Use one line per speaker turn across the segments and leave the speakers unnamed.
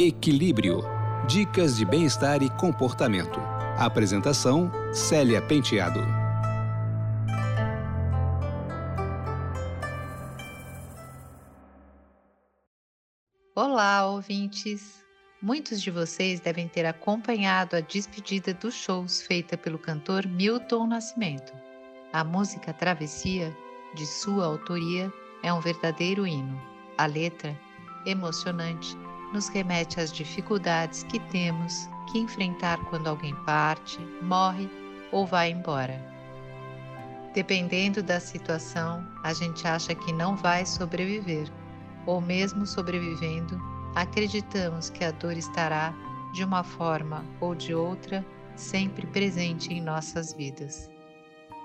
Equilíbrio. Dicas de bem-estar e comportamento. Apresentação: Célia Penteado.
Olá, ouvintes! Muitos de vocês devem ter acompanhado a despedida dos shows feita pelo cantor Milton Nascimento. A música Travessia, de sua autoria, é um verdadeiro hino. A letra, emocionante, nos remete às dificuldades que temos que enfrentar quando alguém parte, morre ou vai embora. Dependendo da situação, a gente acha que não vai sobreviver, ou mesmo sobrevivendo, acreditamos que a dor estará, de uma forma ou de outra, sempre presente em nossas vidas.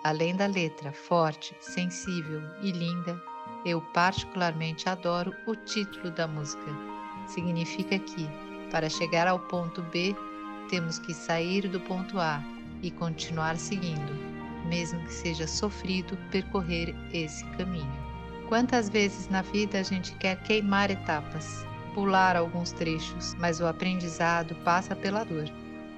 Além da letra forte, sensível e linda, eu particularmente adoro o título da música. Significa que, para chegar ao ponto B, temos que sair do ponto A e continuar seguindo, mesmo que seja sofrido percorrer esse caminho. Quantas vezes na vida a gente quer queimar etapas, pular alguns trechos, mas o aprendizado passa pela dor.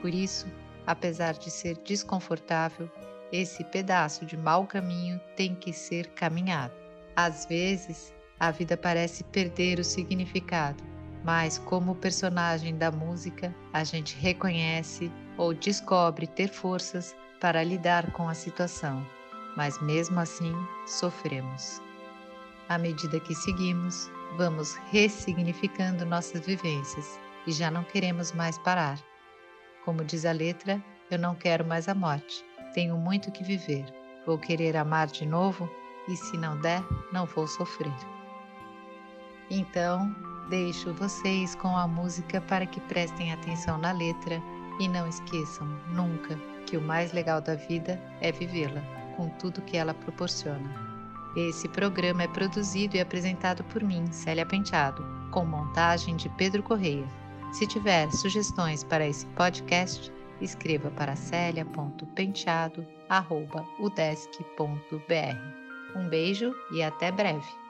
Por isso, apesar de ser desconfortável, esse pedaço de mau caminho tem que ser caminhado. Às vezes, a vida parece perder o significado, mas como personagem da música, a gente reconhece ou descobre ter forças para lidar com a situação, mas mesmo assim sofremos. À medida que seguimos, vamos ressignificando nossas vivências e já não queremos mais parar. Como diz a letra, eu não quero mais a morte tenho muito que viver. Vou querer amar de novo e, se não der, não vou sofrer. Então, deixo vocês com a música para que prestem atenção na letra e não esqueçam nunca que o mais legal da vida é vivê-la, com tudo que ela proporciona. Esse programa é produzido e apresentado por mim, Célia Penteado, com montagem de Pedro Correia. Se tiver sugestões para esse podcast, escreva para celia.penteado.udesc.br. Um beijo e até breve!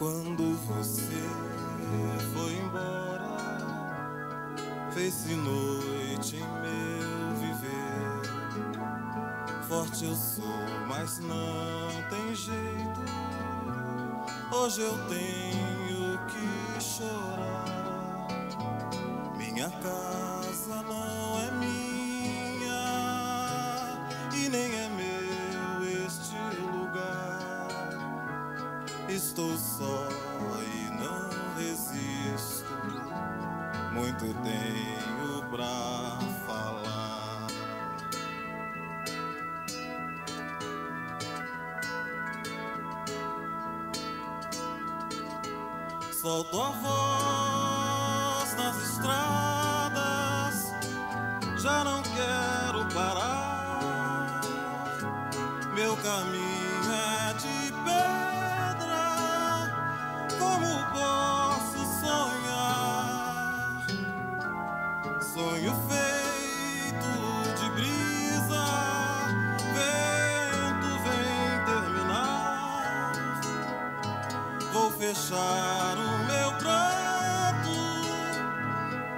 Quando você foi embora, fez-se noite em meu viver. Forte eu sou, mas não tem jeito. Hoje eu tenho que chorar. Minha casa não Estou só e não resisto. Muito tenho pra falar. Solto a voz nas estradas, já não quero parar. Meu caminho Fechar o meu pranto,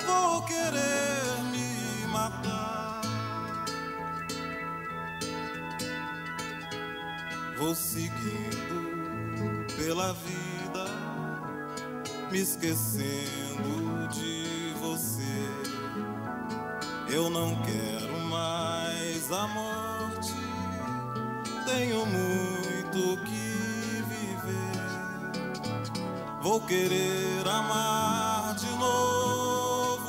vou querer me matar. Vou seguindo pela vida, me esquecendo de você. Eu não quero mais a morte, tenho muito que Vou querer amar de novo,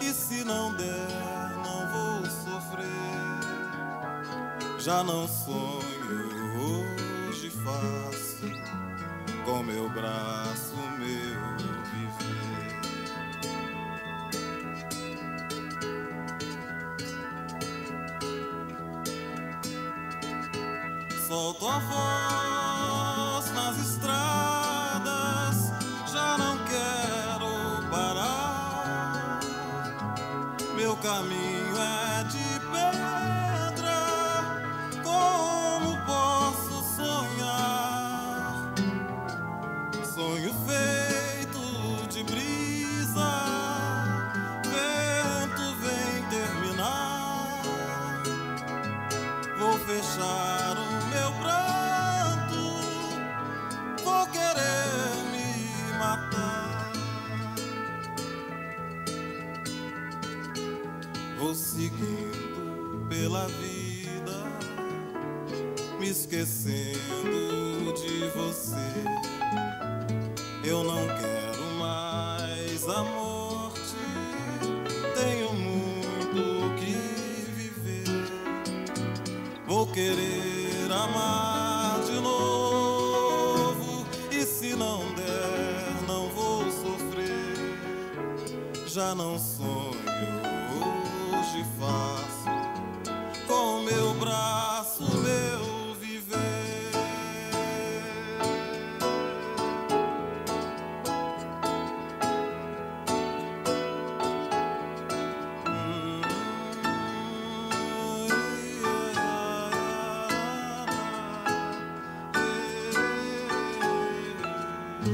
e se não der, não vou sofrer. Já não sonho, hoje faço com meu braço meu viver. Solto a voz fechar o meu pranto, vou querer me matar. Vou seguindo pela vida, me esquecendo de você. Eu não quero querer amar de novo, e se não der, não vou sofrer. Já não sonho, hoje faço